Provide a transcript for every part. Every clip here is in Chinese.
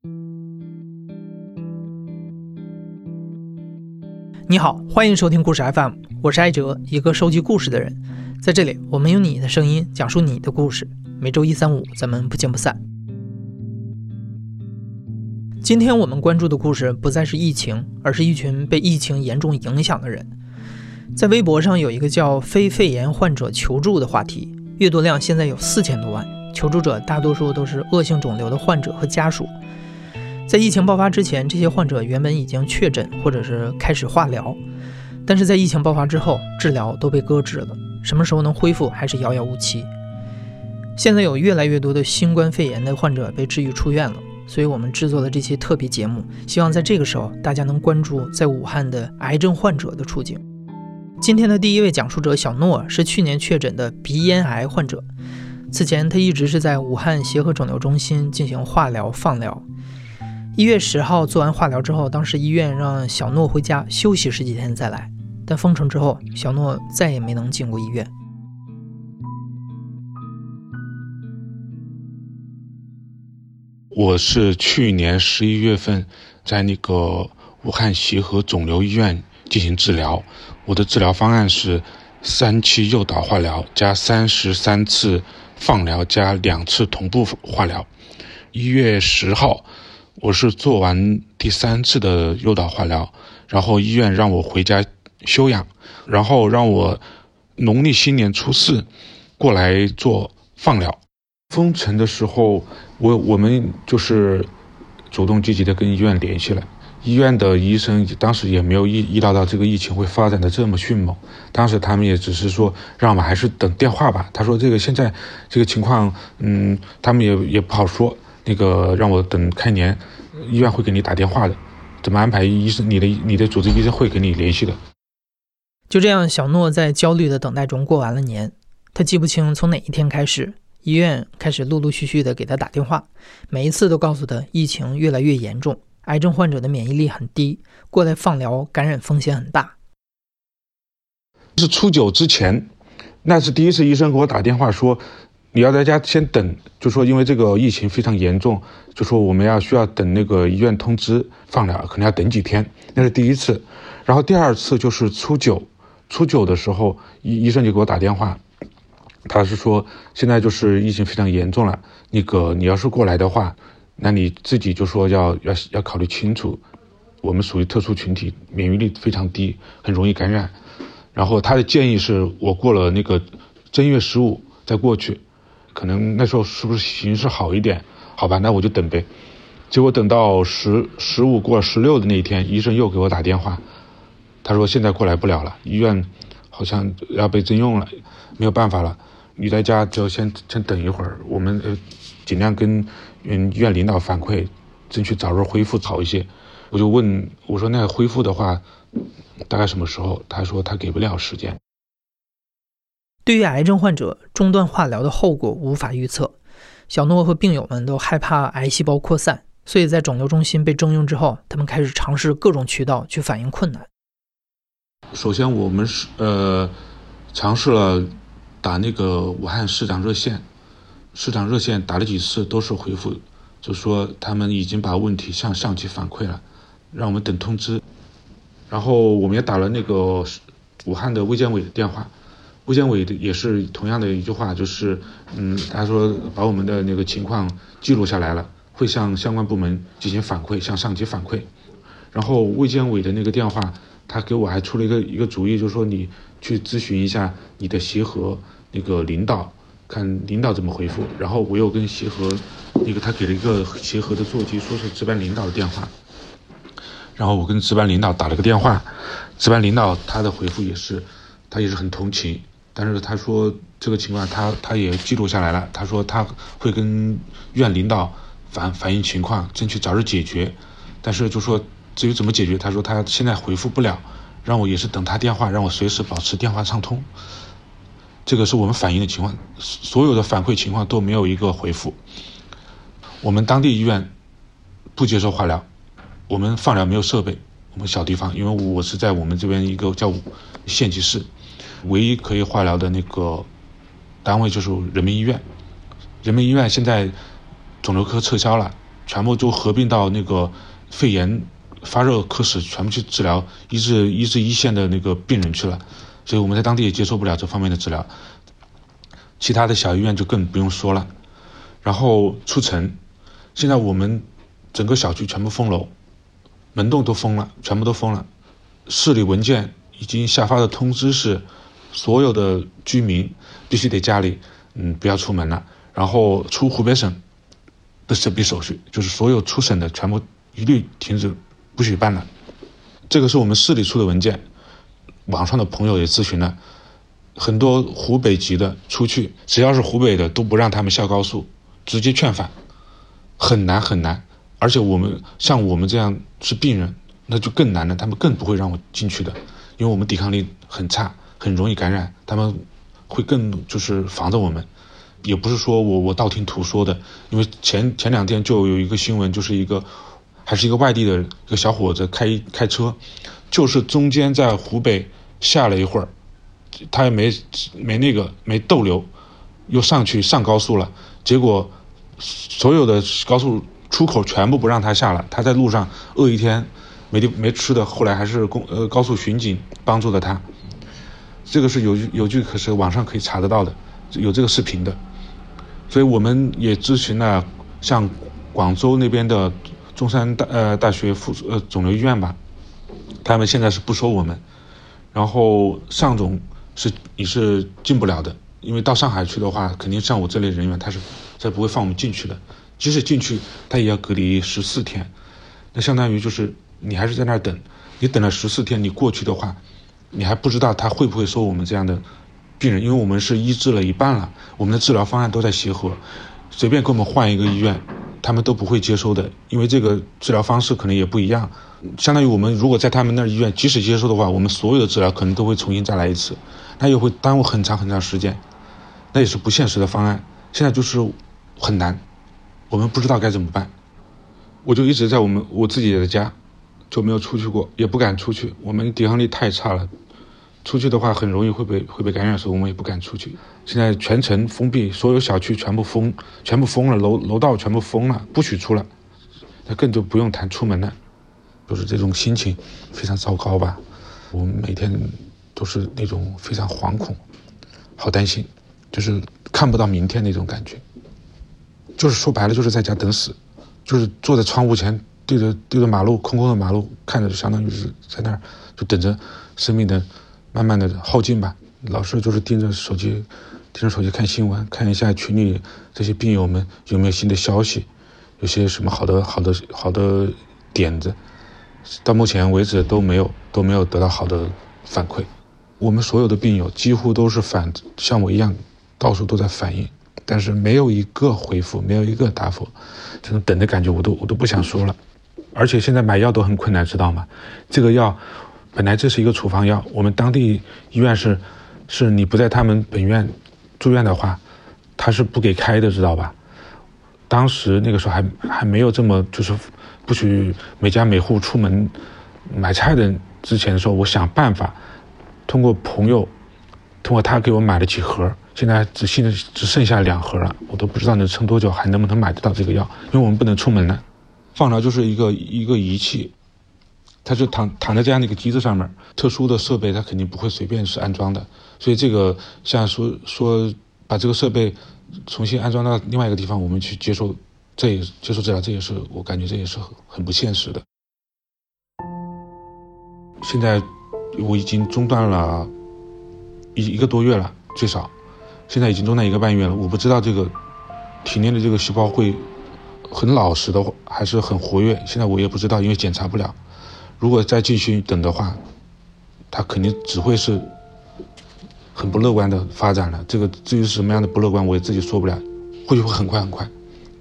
你好，欢迎收听故事 FM，我是艾哲，一个收集故事的人。在这里，我们用你的声音讲述你的故事。每周一、三、五，咱们不见不散。今天我们关注的故事不再是疫情，而是一群被疫情严重影响的人。在微博上有一个叫“非肺炎患者求助”的话题，阅读量现在有四千多万。求助者大多数都是恶性肿瘤的患者和家属。在疫情爆发之前，这些患者原本已经确诊或者是开始化疗，但是在疫情爆发之后，治疗都被搁置了。什么时候能恢复，还是遥遥无期。现在有越来越多的新冠肺炎的患者被治愈出院了，所以我们制作了这期特别节目，希望在这个时候大家能关注在武汉的癌症患者的处境。今天的第一位讲述者小诺是去年确诊的鼻咽癌患者，此前他一直是在武汉协和肿瘤中心进行化疗、放疗。一月十号做完化疗之后，当时医院让小诺回家休息十几天再来，但封城之后，小诺再也没能进过医院。我是去年十一月份在那个武汉协和肿瘤医院进行治疗。我的治疗方案是三期诱导化疗加三十三次放疗加两次同步化疗。一月十号，我是做完第三次的诱导化疗，然后医院让我回家休养，然后让我农历新年初四过来做放疗。封城的时候，我我们就是主动积极的跟医院联系了。医院的医生当时也没有意意料到这个疫情会发展的这么迅猛，当时他们也只是说让我们还是等电话吧。他说这个现在这个情况，嗯，他们也也不好说。那个让我等开年，医院会给你打电话的，怎么安排医生？你的你的主治医生会给你联系的。就这样，小诺在焦虑的等待中过完了年。他记不清从哪一天开始，医院开始陆陆续续的给他打电话，每一次都告诉他疫情越来越严重。癌症患者的免疫力很低，过来放疗感染风险很大。是初九之前，那是第一次医生给我打电话说，你要在家先等，就说因为这个疫情非常严重，就说我们要需要等那个医院通知放疗，可能要等几天。那是第一次，然后第二次就是初九，初九的时候医医生就给我打电话，他是说现在就是疫情非常严重了，那个你要是过来的话。那你自己就说要要要考虑清楚，我们属于特殊群体，免疫力非常低，很容易感染。然后他的建议是我过了那个正月十五再过去，可能那时候是不是形势好一点？好吧，那我就等呗。结果等到十十五过十六的那一天，医生又给我打电话，他说现在过来不了了，医院好像要被征用了，没有办法了，你在家就先先等一会儿，我们呃尽量跟。嗯，医院领导反馈，争取早日恢复好一些。我就问我说：“那恢复的话，大概什么时候？”他说：“他给不了时间。”对于癌症患者，中断化疗的后果无法预测。小诺和病友们都害怕癌细胞扩散，所以在肿瘤中心被征用之后，他们开始尝试各种渠道去反映困难。首先，我们是呃尝试了打那个武汉市长热线。市长热线打了几次都是回复，就说他们已经把问题向上级反馈了，让我们等通知。然后我们也打了那个武汉的卫健委的电话，卫健委的也是同样的一句话，就是嗯，他说把我们的那个情况记录下来了，会向相关部门进行反馈，向上级反馈。然后卫健委的那个电话，他给我还出了一个一个主意，就是说你去咨询一下你的协和那个领导。看领导怎么回复，然后我又跟协和那个他给了一个协和的座机，说是值班领导的电话，然后我跟值班领导打了个电话，值班领导他的回复也是，他也是很同情，但是他说这个情况他他也记录下来了，他说他会跟院领导反反映情况，争取早日解决，但是就说至于怎么解决，他说他现在回复不了，让我也是等他电话，让我随时保持电话畅通。这个是我们反映的情况，所有的反馈情况都没有一个回复。我们当地医院不接受化疗，我们放疗没有设备，我们小地方，因为我是在我们这边一个叫县级市，唯一可以化疗的那个单位就是人民医院。人民医院现在肿瘤科撤销了，全部都合并到那个肺炎发热科室，全部去治疗医治医治一线的那个病人去了，所以我们在当地也接受不了这方面的治疗。其他的小医院就更不用说了。然后出城，现在我们整个小区全部封楼，门洞都封了，全部都封了。市里文件已经下发的通知是，所有的居民必须得家里，嗯，不要出门了。然后出湖北省的审批手续，就是所有出省的全部一律停止，不许办了。这个是我们市里出的文件，网上的朋友也咨询了，很多湖北籍的出去，只要是湖北的都不让他们下高速，直接劝返，很难很难。而且我们像我们这样是病人。那就更难了，他们更不会让我进去的，因为我们抵抗力很差，很容易感染，他们会更就是防着我们，也不是说我我道听途说的，因为前前两天就有一个新闻，就是一个还是一个外地的一个小伙子开开车，就是中间在湖北下了一会儿，他也没没那个没逗留，又上去上高速了，结果所有的高速出口全部不让他下了，他在路上饿一天。没地没吃的，后来还是公呃高速巡警帮助了他。这个是有有据可是网上可以查得到的，有这个视频的。所以我们也咨询了像广州那边的中山大呃大学附呃肿瘤医院吧，他们现在是不收我们。然后上总是你是进不了的，因为到上海去的话，肯定像我这类人员他是他不会放我们进去的，即使进去他也要隔离十四天，那相当于就是。你还是在那儿等，你等了十四天，你过去的话，你还不知道他会不会收我们这样的病人，因为我们是医治了一半了，我们的治疗方案都在协和，随便给我们换一个医院，他们都不会接收的，因为这个治疗方式可能也不一样，相当于我们如果在他们那医院，即使接收的话，我们所有的治疗可能都会重新再来一次，那又会耽误很长很长时间，那也是不现实的方案，现在就是很难，我们不知道该怎么办，我就一直在我们我自己的家。就没有出去过，也不敢出去。我们抵抗力太差了，出去的话很容易会被会被感染，所以我们也不敢出去。现在全城封闭，所有小区全部封，全部封了，楼楼道全部封了，不许出来。那更就不用谈出门了，就是这种心情非常糟糕吧。我们每天都是那种非常惶恐，好担心，就是看不到明天那种感觉。就是说白了，就是在家等死，就是坐在窗户前。对着对着马路，空空的马路看着，就相当于是在那儿就等着生命的慢慢的耗尽吧。老是就是盯着手机，盯着手机看新闻，看一下群里这些病友们有没有新的消息，有些什么好的好的好的点子。到目前为止都没有都没有得到好的反馈。我们所有的病友几乎都是反像我一样，到处都在反映。但是没有一个回复，没有一个答复，这种等的感觉我都我都不想说了。而且现在买药都很困难，知道吗？这个药本来这是一个处方药，我们当地医院是，是你不在他们本院住院的话，他是不给开的，知道吧？当时那个时候还还没有这么就是不许每家每户出门买菜的之前的时候，我想办法通过朋友，通过他给我买了几盒，现在只现在只剩下两盒了，我都不知道能撑多久，还能不能买得到这个药，因为我们不能出门了。放疗就是一个一个仪器，它就躺躺在这样的一个机子上面，特殊的设备它肯定不会随便是安装的，所以这个像说说把这个设备重新安装到另外一个地方，我们去接受，这也接受治疗，这也是我感觉这也是很很不现实的。现在我已经中断了一一个多月了，最少，现在已经中断一个半月了，我不知道这个体内的这个细胞会。很老实的，还是很活跃。现在我也不知道，因为检查不了。如果再继续等的话，他肯定只会是很不乐观的发展了。这个至于是什么样的不乐观，我也自己说不了。或许会很快很快，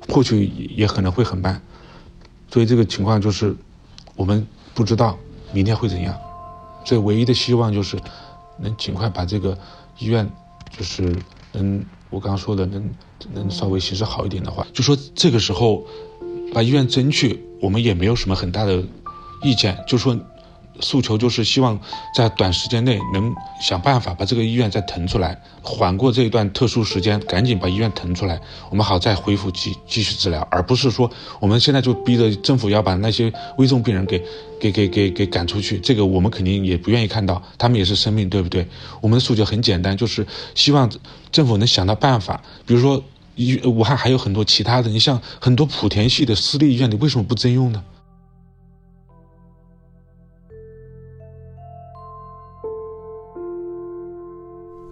或许也可能会很慢。所以这个情况就是我们不知道明天会怎样。所以唯一的希望就是能尽快把这个医院，就是能我刚刚说的能。能稍微形势好一点的话，就说这个时候把医院争去，我们也没有什么很大的意见。就说诉求就是希望在短时间内能想办法把这个医院再腾出来，缓过这一段特殊时间，赶紧把医院腾出来，我们好再恢复继继续治疗，而不是说我们现在就逼着政府要把那些危重病人给给 给给给赶出去，这个我们肯定也不愿意看到，他们也是生命，对不对？我们的诉求很简单，就是希望政府能想到办法，比如说医武汉还有很多其他的，你像很多莆田系的私立医院，你为什么不征用呢？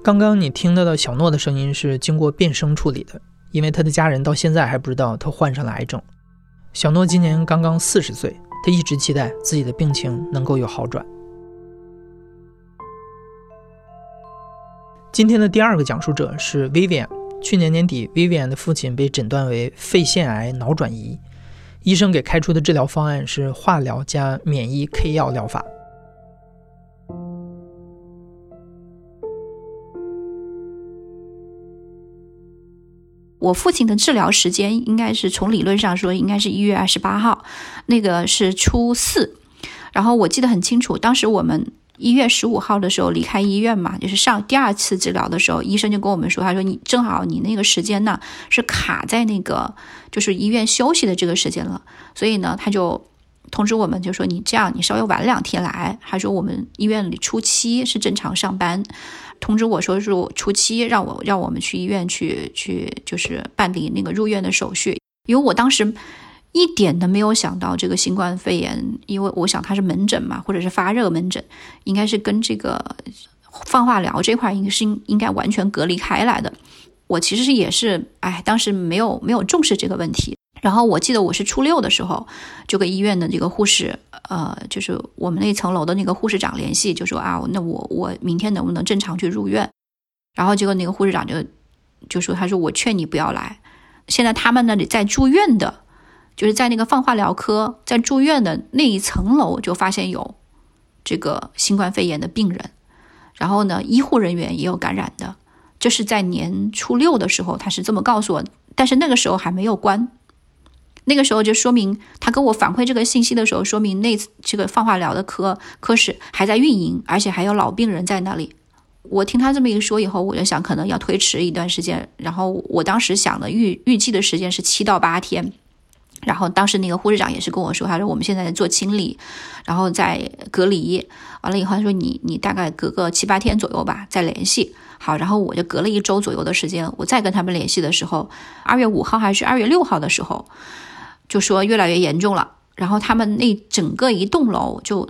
刚刚你听到的小诺的声音是经过变声处理的，因为他的家人到现在还不知道他患上了癌症。小诺今年刚刚四十岁，他一直期待自己的病情能够有好转。今天的第二个讲述者是 Vivian。去年年底，Vivian 的父亲被诊断为肺腺癌脑转移，医生给开出的治疗方案是化疗加免疫 K 药疗法。我父亲的治疗时间应该是从理论上说应该是一月二十八号，那个是初四，然后我记得很清楚，当时我们一月十五号的时候离开医院嘛，就是上第二次治疗的时候，医生就跟我们说，他说你正好你那个时间呢是卡在那个就是医院休息的这个时间了，所以呢他就通知我们就说你这样你稍微晚两天来，他说我们医院里初七是正常上班。通知我说是初七让我让我们去医院去去就是办理那个入院的手续，因为我当时一点都没有想到这个新冠肺炎，因为我想它是门诊嘛，或者是发热门诊，应该是跟这个放化疗这块应该是应该完全隔离开来的。我其实也是，哎，当时没有没有重视这个问题。然后我记得我是初六的时候，就跟医院的这个护士，呃，就是我们那层楼的那个护士长联系，就说啊，那我我明天能不能正常去入院？然后结果那个护士长就就说，他说我劝你不要来。现在他们那里在住院的，就是在那个放化疗科在住院的那一层楼，就发现有这个新冠肺炎的病人。然后呢，医护人员也有感染的。这是在年初六的时候，他是这么告诉我，但是那个时候还没有关。那个时候就说明他跟我反馈这个信息的时候，说明那这个放化疗的科科室还在运营，而且还有老病人在那里。我听他这么一说以后，我就想可能要推迟一段时间。然后我当时想的预预计的时间是七到八天。然后当时那个护士长也是跟我说，他说我们现在在做清理，然后在隔离完了以后，他说你你大概隔个七八天左右吧再联系。好，然后我就隔了一周左右的时间，我再跟他们联系的时候，二月五号还是二月六号的时候。就说越来越严重了，然后他们那整个一栋楼就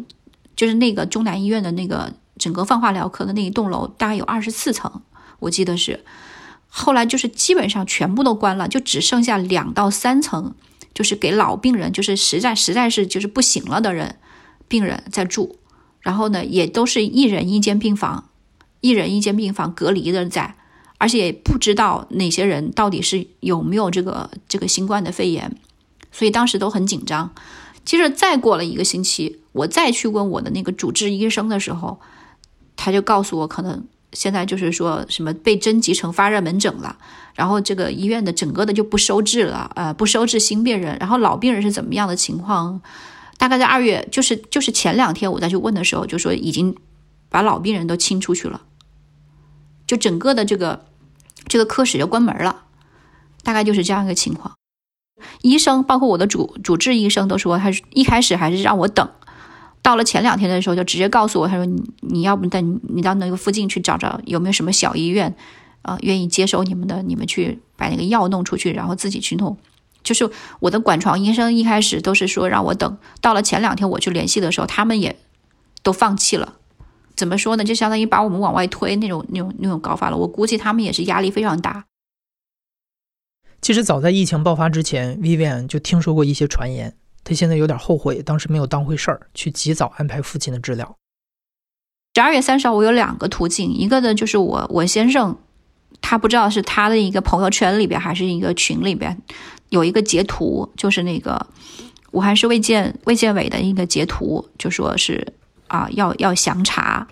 就是那个中南医院的那个整个放化疗科的那一栋楼，大概有二十四层，我记得是。后来就是基本上全部都关了，就只剩下两到三层，就是给老病人，就是实在实在是就是不行了的人，病人在住。然后呢，也都是一人一间病房，一人一间病房隔离的在，而且也不知道哪些人到底是有没有这个这个新冠的肺炎。所以当时都很紧张。接着再过了一个星期，我再去问我的那个主治医生的时候，他就告诉我，可能现在就是说什么被征集成发热门诊了，然后这个医院的整个的就不收治了，呃，不收治新病人，然后老病人是怎么样的情况？大概在二月，就是就是前两天我再去问的时候，就说已经把老病人都清出去了，就整个的这个这个科室就关门了，大概就是这样一个情况。医生包括我的主主治医生都说，他一开始还是让我等，到了前两天的时候就直接告诉我，他说你你要不等你到那个附近去找找有没有什么小医院，呃，愿意接收你们的，你们去把那个药弄出去，然后自己去弄。就是我的管床医生一开始都是说让我等，到了前两天我去联系的时候，他们也都放弃了。怎么说呢？就相当于把我们往外推那种那种那种搞法了。我估计他们也是压力非常大。其实早在疫情爆发之前，Vivian 就听说过一些传言。他现在有点后悔，当时没有当回事儿，去及早安排父亲的治疗。十二月三十号，我有两个途径，一个呢就是我我先生，他不知道是他的一个朋友圈里边还是一个群里边，有一个截图，就是那个武汉市卫健卫健委的一个截图，就说是啊要要详查，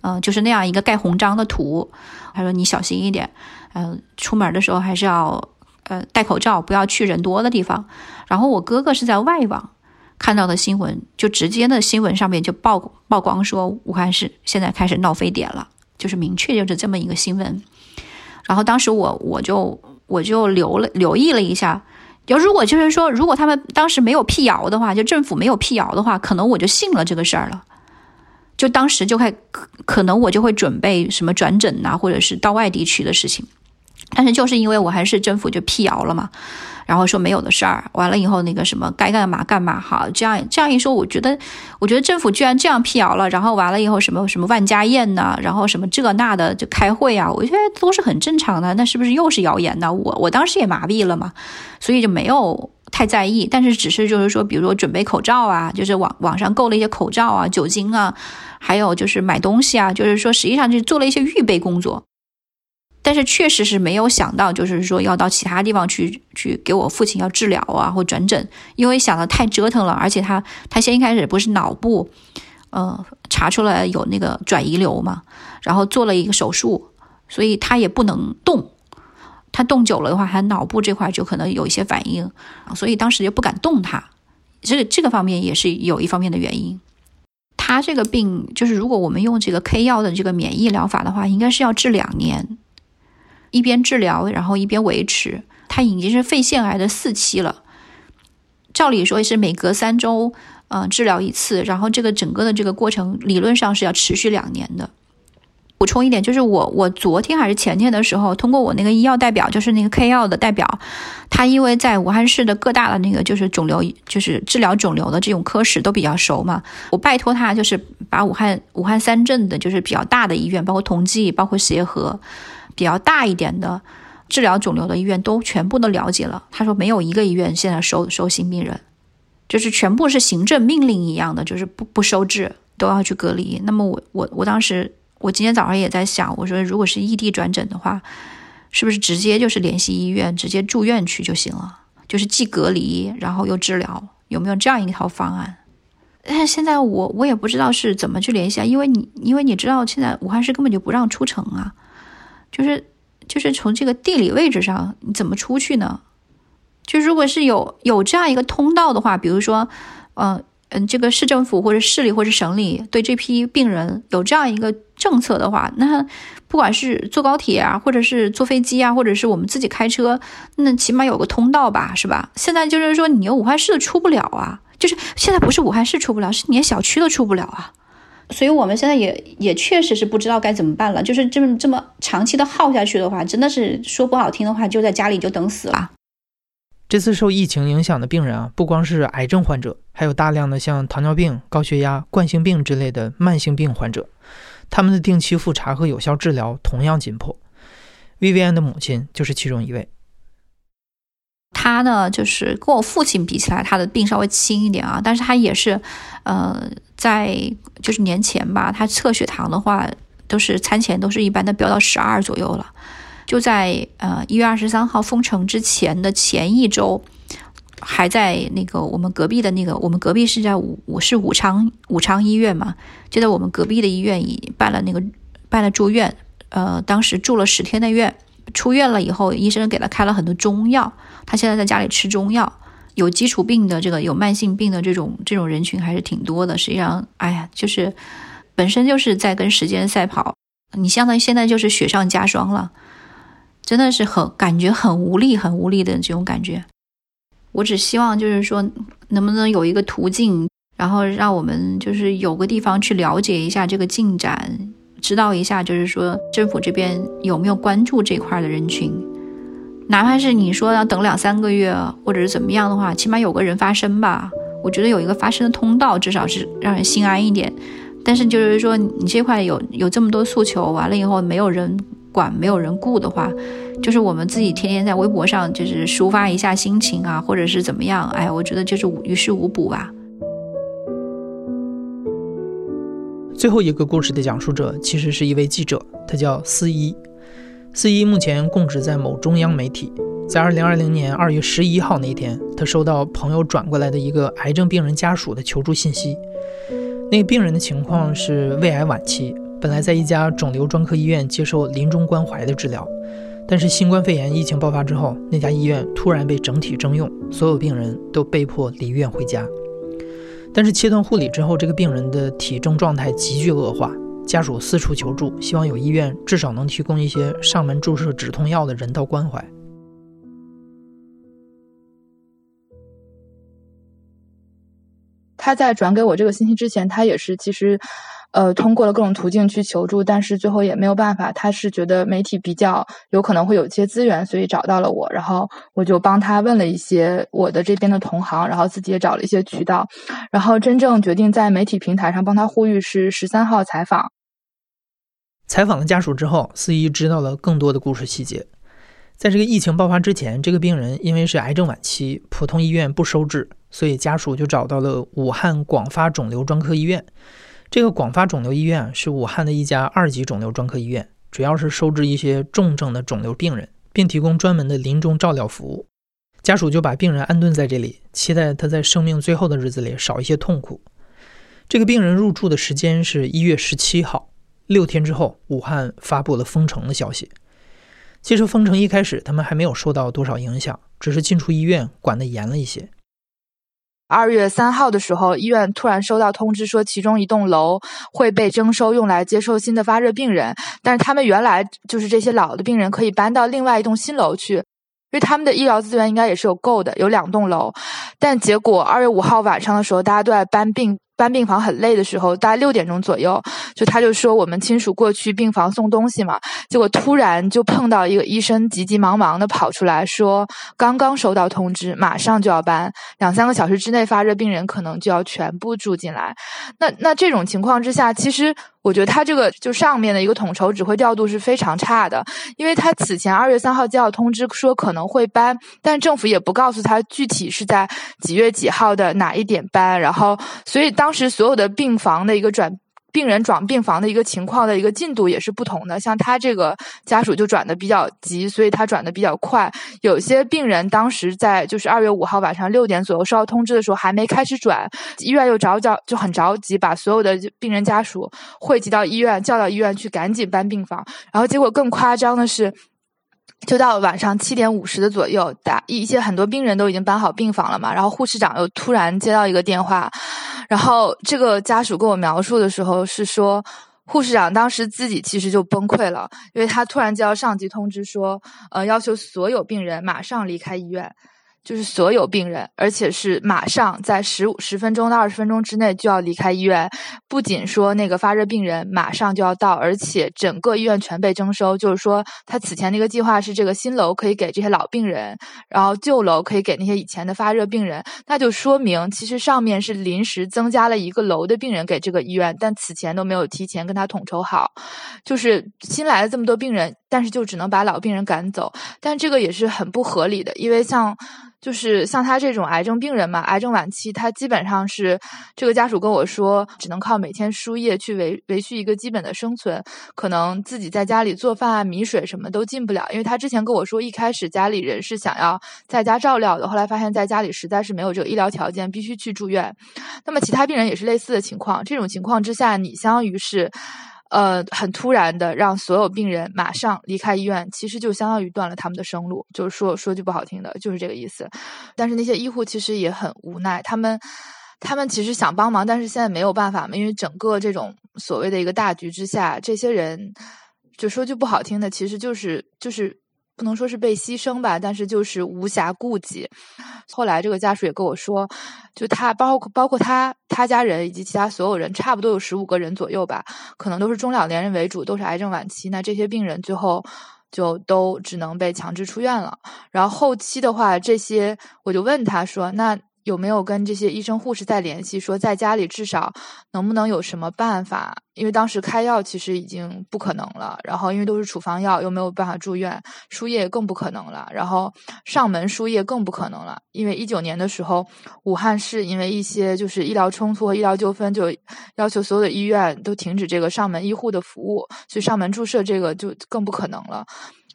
嗯，就是那样一个盖红章的图。他说你小心一点，嗯，出门的时候还是要。呃，戴口罩，不要去人多的地方。然后我哥哥是在外网，看到的新闻，就直接的新闻上面就曝曝光说武汉市现在开始闹非典了，就是明确就是这么一个新闻。然后当时我我就我就留了留意了一下，要如果就是说如果他们当时没有辟谣的话，就政府没有辟谣的话，可能我就信了这个事儿了。就当时就开可可能我就会准备什么转诊呐，或者是到外地去的事情。但是就是因为我还是政府就辟谣了嘛，然后说没有的事儿，完了以后那个什么该干嘛干嘛哈，这样这样一说，我觉得我觉得政府居然这样辟谣了，然后完了以后什么什么万家宴呐，然后什么这那的就开会啊，我觉得都是很正常的，那是不是又是谣言呢？我我当时也麻痹了嘛，所以就没有太在意，但是只是就是说，比如说准备口罩啊，就是网网上购了一些口罩啊、酒精啊，还有就是买东西啊，就是说实际上就做了一些预备工作。但是确实是没有想到，就是说要到其他地方去去给我父亲要治疗啊，或转诊，因为想的太折腾了。而且他他先一开始不是脑部，呃，查出来有那个转移瘤嘛，然后做了一个手术，所以他也不能动。他动久了的话，他脑部这块就可能有一些反应，所以当时就不敢动他。这个这个方面也是有一方面的原因。他这个病就是，如果我们用这个 K 药的这个免疫疗法的话，应该是要治两年。一边治疗，然后一边维持。他已经是肺腺癌的四期了，照理说是每隔三周，嗯，治疗一次。然后这个整个的这个过程，理论上是要持续两年的。补充一点，就是我我昨天还是前天的时候，通过我那个医药代表，就是那个 K 药的代表，他因为在武汉市的各大的那个就是肿瘤，就是治疗肿瘤的这种科室都比较熟嘛，我拜托他就是把武汉武汉三镇的，就是比较大的医院，包括同济，包括协和。比较大一点的治疗肿瘤的医院都全部都了解了。他说没有一个医院现在收收新病人，就是全部是行政命令一样的，就是不不收治，都要去隔离。那么我我我当时我今天早上也在想，我说如果是异地转诊的话，是不是直接就是联系医院，直接住院去就行了？就是既隔离然后又治疗，有没有这样一套方案？但 是现在我我也不知道是怎么去联系啊，因为你因为你知道现在武汉市根本就不让出城啊。就是就是从这个地理位置上，你怎么出去呢？就如果是有有这样一个通道的话，比如说，嗯嗯，这个市政府或者市里或者省里对这批病人有这样一个政策的话，那不管是坐高铁啊，或者是坐飞机啊，或者是我们自己开车，那起码有个通道吧，是吧？现在就是说，你武汉市出不了啊，就是现在不是武汉市出不了，是连小区都出不了啊。所以我们现在也也确实是不知道该怎么办了。就是这么这么长期的耗下去的话，真的是说不好听的话，就在家里就等死了。这次受疫情影响的病人啊，不光是癌症患者，还有大量的像糖尿病、高血压、冠心病之类的慢性病患者，他们的定期复查和有效治疗同样紧迫。Vivian 的母亲就是其中一位。他呢，就是跟我父亲比起来，他的病稍微轻一点啊，但是他也是，呃，在就是年前吧，他测血糖的话，都是餐前都是一般的飙到十二左右了。就在呃一月二十三号封城之前的前一周，还在那个我们隔壁的那个，我们隔壁是在武武是武昌武昌医院嘛，就在我们隔壁的医院已办了那个办了住院，呃，当时住了十天的院。出院了以后，医生给他开了很多中药，他现在在家里吃中药。有基础病的这个有慢性病的这种这种人群还是挺多的。实际上，哎呀，就是本身就是在跟时间赛跑，你相当于现在就是雪上加霜了，真的是很感觉很无力、很无力的这种感觉。我只希望就是说，能不能有一个途径，然后让我们就是有个地方去了解一下这个进展。知道一下，就是说政府这边有没有关注这块的人群，哪怕是你说要等两三个月，或者是怎么样的话，起码有个人发声吧。我觉得有一个发声的通道，至少是让人心安一点。但是就是说，你这块有有这么多诉求，完了以后没有人管，没有人顾的话，就是我们自己天天在微博上就是抒发一下心情啊，或者是怎么样，哎，我觉得就是于事无补吧。最后一个故事的讲述者其实是一位记者，他叫司一。四一目前供职在某中央媒体。在二零二零年二月十一号那天，他收到朋友转过来的一个癌症病人家属的求助信息。那个病人的情况是胃癌晚期，本来在一家肿瘤专科医院接受临终关怀的治疗，但是新冠肺炎疫情爆发之后，那家医院突然被整体征用，所有病人都被迫离院回家。但是切断护理之后，这个病人的体征状态急剧恶化，家属四处求助，希望有医院至少能提供一些上门注射止痛药的人道关怀。他在转给我这个信息之前，他也是其实。呃，通过了各种途径去求助，但是最后也没有办法。他是觉得媒体比较有可能会有一些资源，所以找到了我，然后我就帮他问了一些我的这边的同行，然后自己也找了一些渠道，然后真正决定在媒体平台上帮他呼吁是十三号采访。采访了家属之后，司仪知道了更多的故事细节。在这个疫情爆发之前，这个病人因为是癌症晚期，普通医院不收治，所以家属就找到了武汉广发肿瘤专科医院。这个广发肿瘤医院是武汉的一家二级肿瘤专科医院，主要是收治一些重症的肿瘤病人，并提供专门的临终照料服务。家属就把病人安顿在这里，期待他在生命最后的日子里少一些痛苦。这个病人入住的时间是一月十七号，六天之后，武汉发布了封城的消息。其实封城一开始，他们还没有受到多少影响，只是进出医院管得严了一些。二月三号的时候，医院突然收到通知说，其中一栋楼会被征收用来接受新的发热病人。但是他们原来就是这些老的病人可以搬到另外一栋新楼去，因为他们的医疗资源应该也是有够的，有两栋楼。但结果二月五号晚上的时候，大家都在搬病。搬病房很累的时候，大概六点钟左右，就他就说我们亲属过去病房送东西嘛，结果突然就碰到一个医生急急忙忙的跑出来说，刚刚收到通知，马上就要搬，两三个小时之内发热病人可能就要全部住进来。那那这种情况之下，其实。我觉得他这个就上面的一个统筹指挥调度是非常差的，因为他此前二月三号接到通知说可能会搬，但政府也不告诉他具体是在几月几号的哪一点搬，然后所以当时所有的病房的一个转。病人转病房的一个情况的一个进度也是不同的，像他这个家属就转的比较急，所以他转的比较快。有些病人当时在就是二月五号晚上六点左右收到通知的时候还没开始转，医院又着叫就很着急，把所有的病人家属汇集到医院，叫到医院去赶紧搬病房。然后结果更夸张的是。就到晚上七点五十的左右，打一些很多病人都已经搬好病房了嘛，然后护士长又突然接到一个电话，然后这个家属跟我描述的时候是说，护士长当时自己其实就崩溃了，因为他突然接到上级通知说，呃，要求所有病人马上离开医院。就是所有病人，而且是马上在十五十分钟到二十分钟之内就要离开医院。不仅说那个发热病人马上就要到，而且整个医院全被征收。就是说，他此前那个计划是这个新楼可以给这些老病人，然后旧楼可以给那些以前的发热病人。那就说明，其实上面是临时增加了一个楼的病人给这个医院，但此前都没有提前跟他统筹好。就是新来了这么多病人，但是就只能把老病人赶走。但这个也是很不合理的，因为像。就是像他这种癌症病人嘛，癌症晚期，他基本上是这个家属跟我说，只能靠每天输液去维维续一个基本的生存，可能自己在家里做饭啊、米水什么都进不了。因为他之前跟我说，一开始家里人是想要在家照料的，后来发现在家里实在是没有这个医疗条件，必须去住院。那么其他病人也是类似的情况，这种情况之下，你相当于是。呃，很突然的让所有病人马上离开医院，其实就相当于断了他们的生路。就是说说句不好听的，就是这个意思。但是那些医护其实也很无奈，他们他们其实想帮忙，但是现在没有办法嘛，因为整个这种所谓的一个大局之下，这些人就说句不好听的，其实就是就是。不能说是被牺牲吧，但是就是无暇顾及。后来这个家属也跟我说，就他包括包括他他家人以及其他所有人，差不多有十五个人左右吧，可能都是中老年人为主，都是癌症晚期。那这些病人最后就都只能被强制出院了。然后后期的话，这些我就问他说：“那？”有没有跟这些医生护士在联系，说在家里至少能不能有什么办法？因为当时开药其实已经不可能了，然后因为都是处方药，又没有办法住院，输液更不可能了，然后上门输液更不可能了。因为一九年的时候，武汉市因为一些就是医疗冲突和医疗纠纷，就要求所有的医院都停止这个上门医护的服务，所以上门注射这个就更不可能了。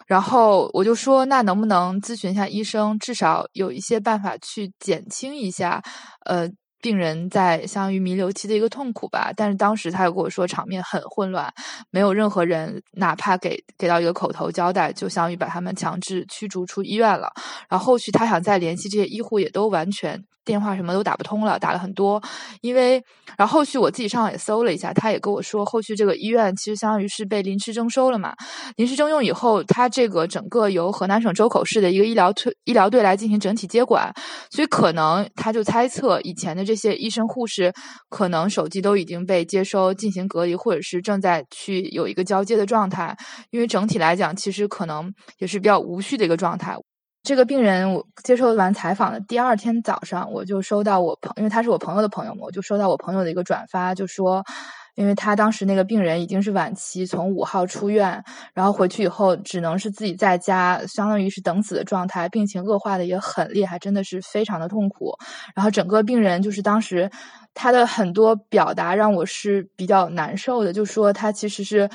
然后我就说，那能不能咨询一下医生，至少有一些办法去减轻一下，呃，病人在相当于弥留期的一个痛苦吧，但是当时他又跟我说场面很混乱，没有任何人哪怕给给到一个口头交代，就相当于把他们强制驱逐出医院了。然后后续他想再联系这些医护，也都完全电话什么都打不通了，打了很多。因为然后后续我自己上网也搜了一下，他也跟我说，后续这个医院其实相当于是被临时征收了嘛。临时征用以后，他这个整个由河南省周口市的一个医疗推医疗队来进行整体接管，所以可能他就猜测以前的。这些医生护士可能手机都已经被接收进行隔离，或者是正在去有一个交接的状态。因为整体来讲，其实可能也是比较无序的一个状态。这个病人，我接受完采访的第二天早上，我就收到我朋，因为他是我朋友的朋友嘛，我就收到我朋友的一个转发，就说。因为他当时那个病人已经是晚期，从五号出院，然后回去以后只能是自己在家，相当于是等死的状态，病情恶化的也很厉害，真的是非常的痛苦。然后整个病人就是当时他的很多表达让我是比较难受的，就说他其实是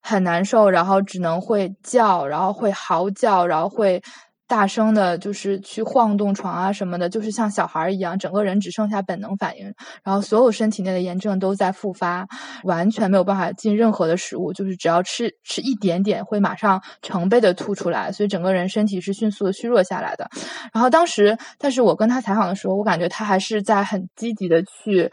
很难受，然后只能会叫，然后会嚎叫，然后会。大声的，就是去晃动床啊什么的，就是像小孩一样，整个人只剩下本能反应，然后所有身体内的炎症都在复发，完全没有办法进任何的食物，就是只要吃吃一点点，会马上成倍的吐出来，所以整个人身体是迅速的虚弱下来的。然后当时，但是我跟他采访的时候，我感觉他还是在很积极的去。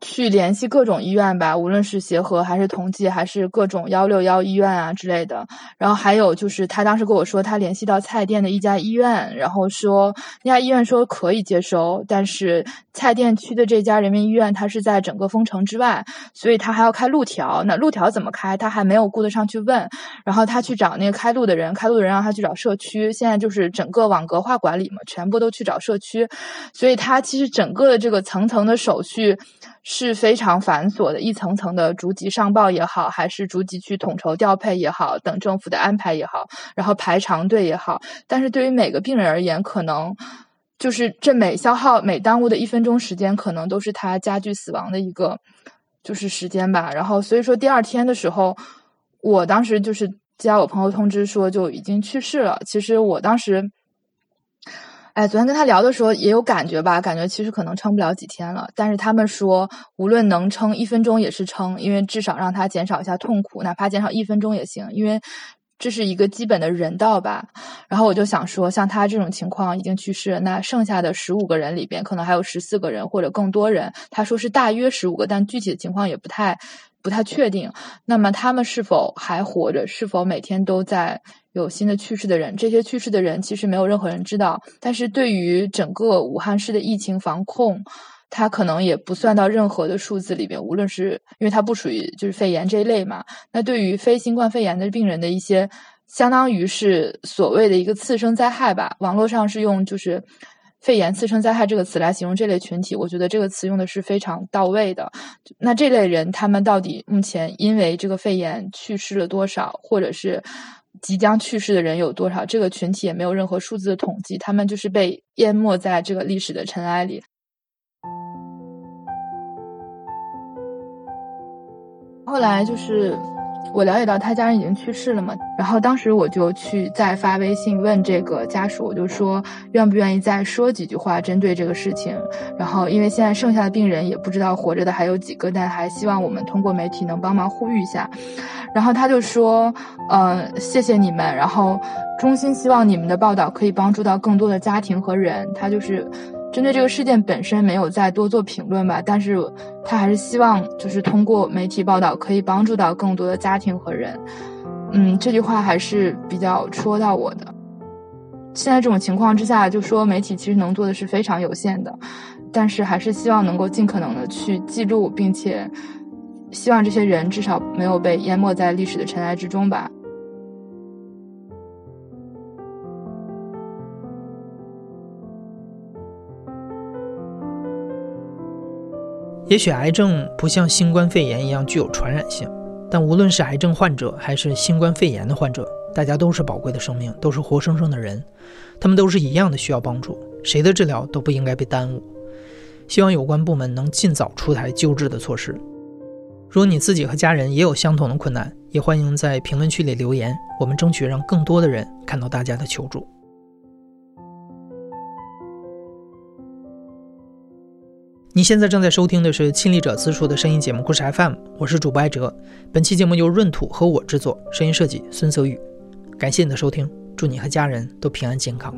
去联系各种医院吧，无论是协和还是同济，还是各种幺六幺医院啊之类的。然后还有就是，他当时跟我说，他联系到蔡甸的一家医院，然后说那家医院说可以接收，但是蔡甸区的这家人民医院，它是在整个封城之外，所以他还要开路条。那路条怎么开，他还没有顾得上去问。然后他去找那个开路的人，开路的人让他去找社区。现在就是整个网格化管理嘛，全部都去找社区，所以他其实整个的这个层层的手续。是非常繁琐的，一层层的逐级上报也好，还是逐级去统筹调配也好，等政府的安排也好，然后排长队也好。但是对于每个病人而言，可能就是这每消耗、每耽误的一分钟时间，可能都是他加剧死亡的一个就是时间吧。然后所以说，第二天的时候，我当时就是接到我朋友通知说就已经去世了。其实我当时。哎，昨天跟他聊的时候也有感觉吧，感觉其实可能撑不了几天了。但是他们说，无论能撑一分钟也是撑，因为至少让他减少一下痛苦，哪怕减少一分钟也行，因为这是一个基本的人道吧。然后我就想说，像他这种情况已经去世，那剩下的十五个人里边，可能还有十四个人或者更多人。他说是大约十五个，但具体的情况也不太不太确定。那么他们是否还活着？是否每天都在？有新的去世的人，这些去世的人其实没有任何人知道。但是对于整个武汉市的疫情防控，它可能也不算到任何的数字里边。无论是因为它不属于就是肺炎这一类嘛，那对于非新冠肺炎的病人的一些，相当于是所谓的一个次生灾害吧。网络上是用就是肺炎次生灾害这个词来形容这类群体，我觉得这个词用的是非常到位的。那这类人他们到底目前因为这个肺炎去世了多少，或者是？即将去世的人有多少？这个群体也没有任何数字的统计，他们就是被淹没在这个历史的尘埃里。后来就是我了解到他家人已经去世了嘛，然后当时我就去再发微信问这个家属，我就说愿不愿意再说几句话针对这个事情。然后因为现在剩下的病人也不知道活着的还有几个，但还希望我们通过媒体能帮忙呼吁一下。然后他就说：“嗯，谢谢你们。然后衷心希望你们的报道可以帮助到更多的家庭和人。他就是针对这个事件本身没有再多做评论吧，但是他还是希望就是通过媒体报道可以帮助到更多的家庭和人。嗯，这句话还是比较戳到我的。现在这种情况之下，就说媒体其实能做的是非常有限的，但是还是希望能够尽可能的去记录，并且。”希望这些人至少没有被淹没在历史的尘埃之中吧。也许癌症不像新冠肺炎一样具有传染性，但无论是癌症患者还是新冠肺炎的患者，大家都是宝贵的生命，都是活生生的人，他们都是一样的需要帮助，谁的治疗都不应该被耽误。希望有关部门能尽早出台救治的措施。如果你自己和家人也有相同的困难，也欢迎在评论区里留言，我们争取让更多的人看到大家的求助。你现在正在收听的是亲历者自述的声音节目故事 FM，我是主播艾哲。本期节目由闰土和我制作，声音设计孙泽宇。感谢你的收听，祝你和家人都平安健康。